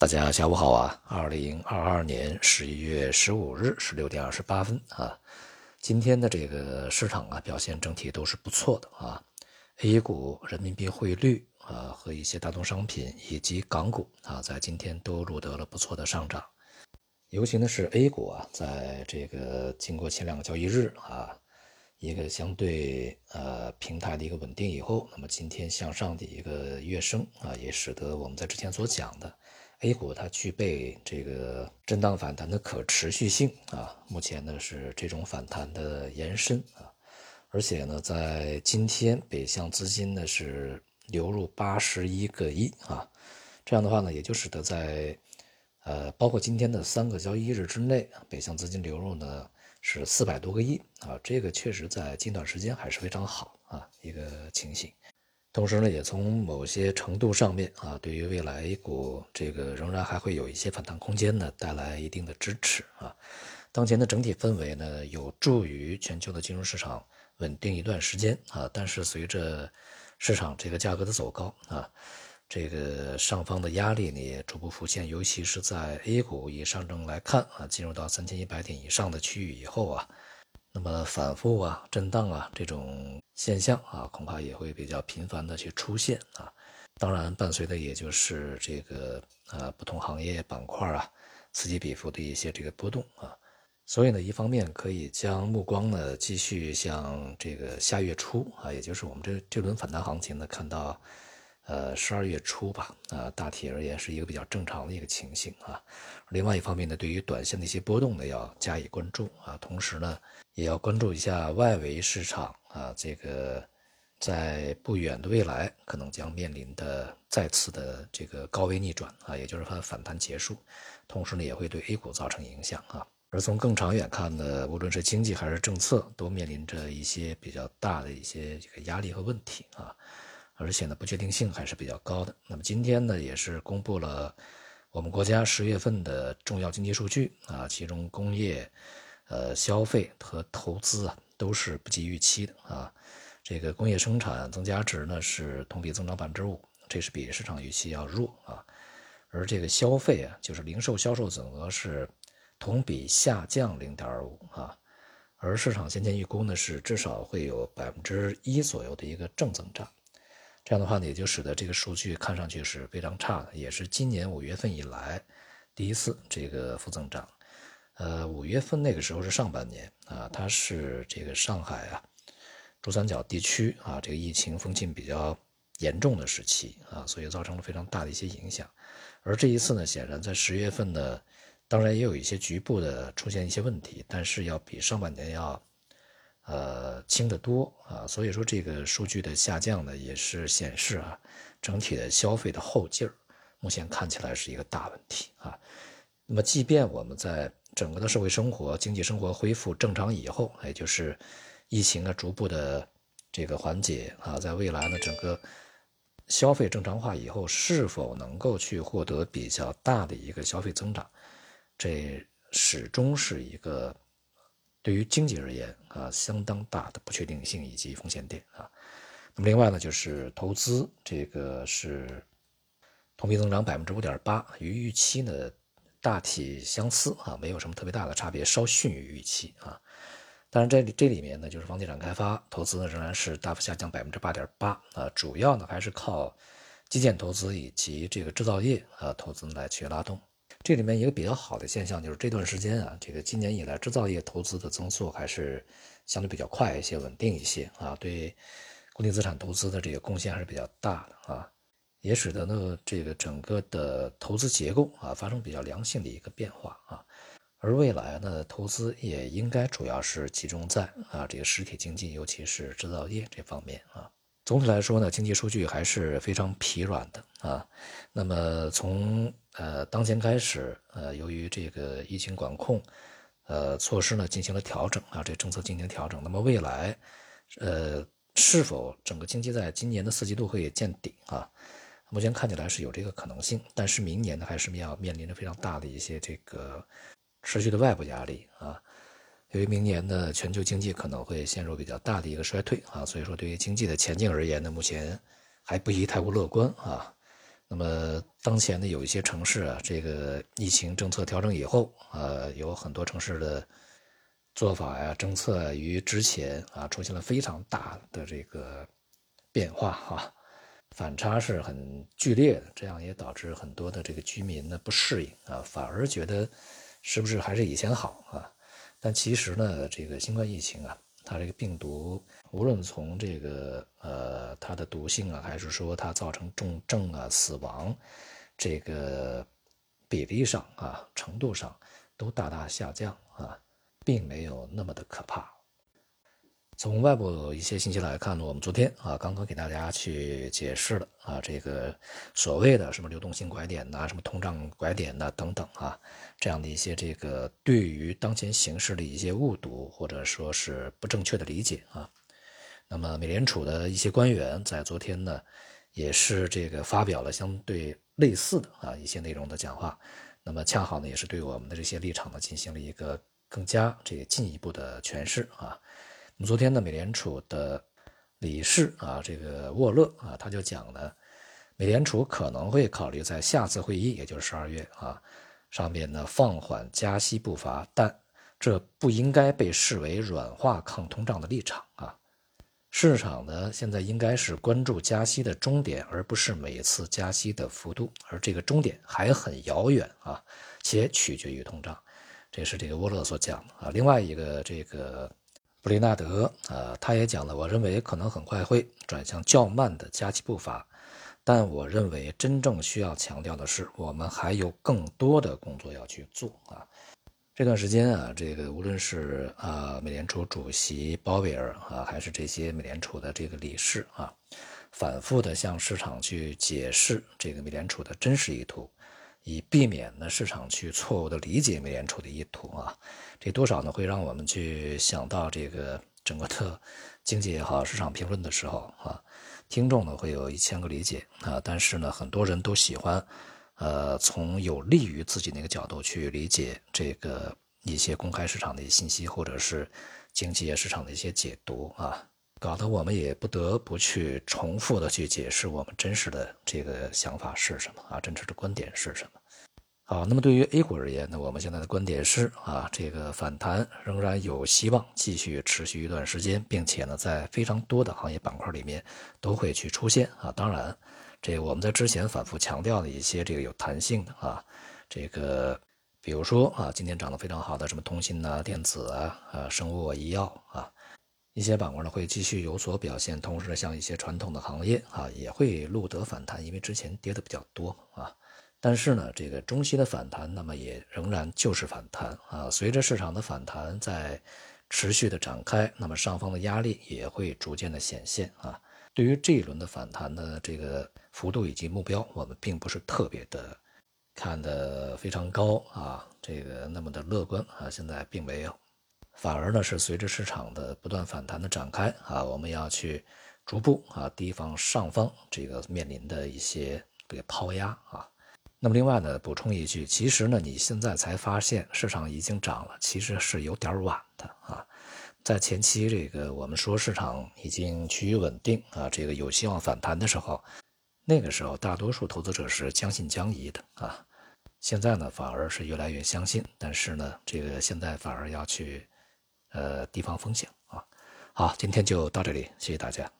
大家下午好啊！二零二二年十一月十五日十六点二十八分啊，今天的这个市场啊表现整体都是不错的啊。A 股人民币汇率啊和一些大宗商品以及港股啊，在今天都录得了不错的上涨。尤其呢是 A 股啊，在这个经过前两个交易日啊一个相对呃平台的一个稳定以后，那么今天向上的一个跃升啊，也使得我们在之前所讲的。A 股它具备这个震荡反弹的可持续性啊，目前呢是这种反弹的延伸啊，而且呢在今天北向资金呢是流入八十一个亿啊，这样的话呢也就使得在呃包括今天的三个交易日之内，北向资金流入呢是四百多个亿啊，这个确实在近段时间还是非常好啊一个情形。同时呢，也从某些程度上面啊，对于未来 A 股这个仍然还会有一些反弹空间呢，带来一定的支持啊。当前的整体氛围呢，有助于全球的金融市场稳定一段时间啊。但是随着市场这个价格的走高啊，这个上方的压力呢也逐步浮现，尤其是在 A 股以上证来看啊，进入到三千一百点以上的区域以后啊。那么反复啊、震荡啊这种现象啊，恐怕也会比较频繁的去出现啊。当然，伴随的也就是这个啊不同行业板块啊此起彼伏的一些这个波动啊。所以呢，一方面可以将目光呢继续向这个下月初啊，也就是我们这这轮反弹行情呢看到。呃，十二月初吧，啊，大体而言是一个比较正常的一个情形啊。另外一方面呢，对于短线的一些波动呢，要加以关注啊。同时呢，也要关注一下外围市场啊，这个在不远的未来可能将面临的再次的这个高位逆转啊，也就是它反弹结束。同时呢，也会对 A 股造成影响啊。而从更长远看呢，无论是经济还是政策，都面临着一些比较大的一些这个压力和问题啊。而且呢，不确定性还是比较高的。那么今天呢，也是公布了我们国家十月份的重要经济数据啊，其中工业、呃消费和投资啊都是不及预期的啊。这个工业生产增加值呢是同比增长百分之五，这是比市场预期要弱啊。而这个消费啊，就是零售销售总额是同比下降零点五啊。而市场先前预估呢是至少会有百分之一左右的一个正增长。这样的话呢，也就使得这个数据看上去是非常差的，也是今年五月份以来第一次这个负增长。呃，五月份那个时候是上半年啊，它是这个上海啊、珠三角地区啊，这个疫情封禁比较严重的时期啊，所以造成了非常大的一些影响。而这一次呢，显然在十月份呢，当然也有一些局部的出现一些问题，但是要比上半年要。呃，轻得多啊，所以说这个数据的下降呢，也是显示啊，整体的消费的后劲儿，目前看起来是一个大问题啊。那么，即便我们在整个的社会生活、经济生活恢复正常以后，也就是疫情呢逐步的这个缓解啊，在未来呢，整个消费正常化以后，是否能够去获得比较大的一个消费增长，这始终是一个。对于经济而言啊，相当大的不确定性以及风险点啊。那么另外呢，就是投资这个是同比增长百分之五点八，与预期呢大体相似啊，没有什么特别大的差别，稍逊于预期啊。当然这里这里面呢，就是房地产开发投资呢仍然是大幅下降百分之八点八啊，主要呢还是靠基建投资以及这个制造业啊投资来去拉动。这里面一个比较好的现象就是这段时间啊，这个今年以来制造业投资的增速还是相对比较快一些、稳定一些啊，对固定资产投资的这个贡献还是比较大的啊，也使得呢这个整个的投资结构啊发生比较良性的一个变化啊，而未来呢投资也应该主要是集中在啊这个实体经济，尤其是制造业这方面啊。总体来说呢，经济数据还是非常疲软的啊。那么从呃当前开始，呃由于这个疫情管控，呃措施呢进行了调整啊，这政策进行调整。那么未来，呃是否整个经济在今年的四季度会见顶啊？目前看起来是有这个可能性，但是明年呢还是要面临着非常大的一些这个持续的外部压力啊。由于明年的全球经济可能会陷入比较大的一个衰退啊，所以说对于经济的前景而言呢，目前还不宜太过乐观啊。那么当前呢，有一些城市啊，这个疫情政策调整以后，呃，有很多城市的做法呀、政策与之前啊出现了非常大的这个变化哈，反差是很剧烈的，这样也导致很多的这个居民呢不适应啊，反而觉得是不是还是以前好啊？但其实呢，这个新冠疫情啊。它这个病毒，无论从这个呃它的毒性啊，还是说它造成重症啊、死亡这个比例上啊、程度上，都大大下降啊，并没有那么的可怕。从外部一些信息来看呢，我们昨天啊刚刚给大家去解释了啊这个所谓的什么流动性拐点呐，什么通胀拐点呐等等啊，这样的一些这个对于当前形势的一些误读或者说是不正确的理解啊。那么美联储的一些官员在昨天呢，也是这个发表了相对类似的啊一些内容的讲话，那么恰好呢也是对我们的这些立场呢进行了一个更加这个进一步的诠释啊。们昨天呢，美联储的理事啊，这个沃勒啊，他就讲呢，美联储可能会考虑在下次会议，也就是十二月啊，上面呢放缓加息步伐，但这不应该被视为软化抗通胀的立场啊。市场呢现在应该是关注加息的终点，而不是每次加息的幅度，而这个终点还很遥远啊，且取决于通胀。这是这个沃勒所讲的啊。另外一个这个。布雷纳德啊，他也讲了，我认为可能很快会转向较慢的加息步伐，但我认为真正需要强调的是，我们还有更多的工作要去做啊。这段时间啊，这个无论是啊美联储主席鲍威尔啊，还是这些美联储的这个理事啊，反复的向市场去解释这个美联储的真实意图。以避免呢市场去错误的理解美联储的意图啊，这多少呢会让我们去想到这个整个的 经济也好，市场评论的时候啊，听众呢会有一千个理解啊，但是呢很多人都喜欢，呃从有利于自己那个角度去理解这个一些公开市场的一些信息，或者是经济市场的一些解读啊。搞得我们也不得不去重复的去解释我们真实的这个想法是什么啊，真实的观点是什么？好，那么对于 A 股而言呢，我们现在的观点是啊，这个反弹仍然有希望继续持续一段时间，并且呢，在非常多的行业板块里面都会去出现啊。当然，这我们在之前反复强调的一些这个有弹性的啊，这个比如说啊，今天涨得非常好的什么通信啊、电子啊、啊生物、医药啊。一些板块呢会继续有所表现，同时，像一些传统的行业啊也会录得反弹，因为之前跌的比较多啊。但是呢，这个中期的反弹，那么也仍然就是反弹啊。随着市场的反弹在持续的展开，那么上方的压力也会逐渐的显现啊。对于这一轮的反弹的这个幅度以及目标，我们并不是特别的看的非常高啊，这个那么的乐观啊，现在并没有。反而呢，是随着市场的不断反弹的展开啊，我们要去逐步啊提防上方这个面临的一些这个抛压啊。那么另外呢，补充一句，其实呢，你现在才发现市场已经涨了，其实是有点晚的啊。在前期这个我们说市场已经趋于稳定啊，这个有希望反弹的时候，那个时候大多数投资者是将信将疑的啊。现在呢，反而是越来越相信，但是呢，这个现在反而要去。呃，地方风险啊，好，今天就到这里，谢谢大家。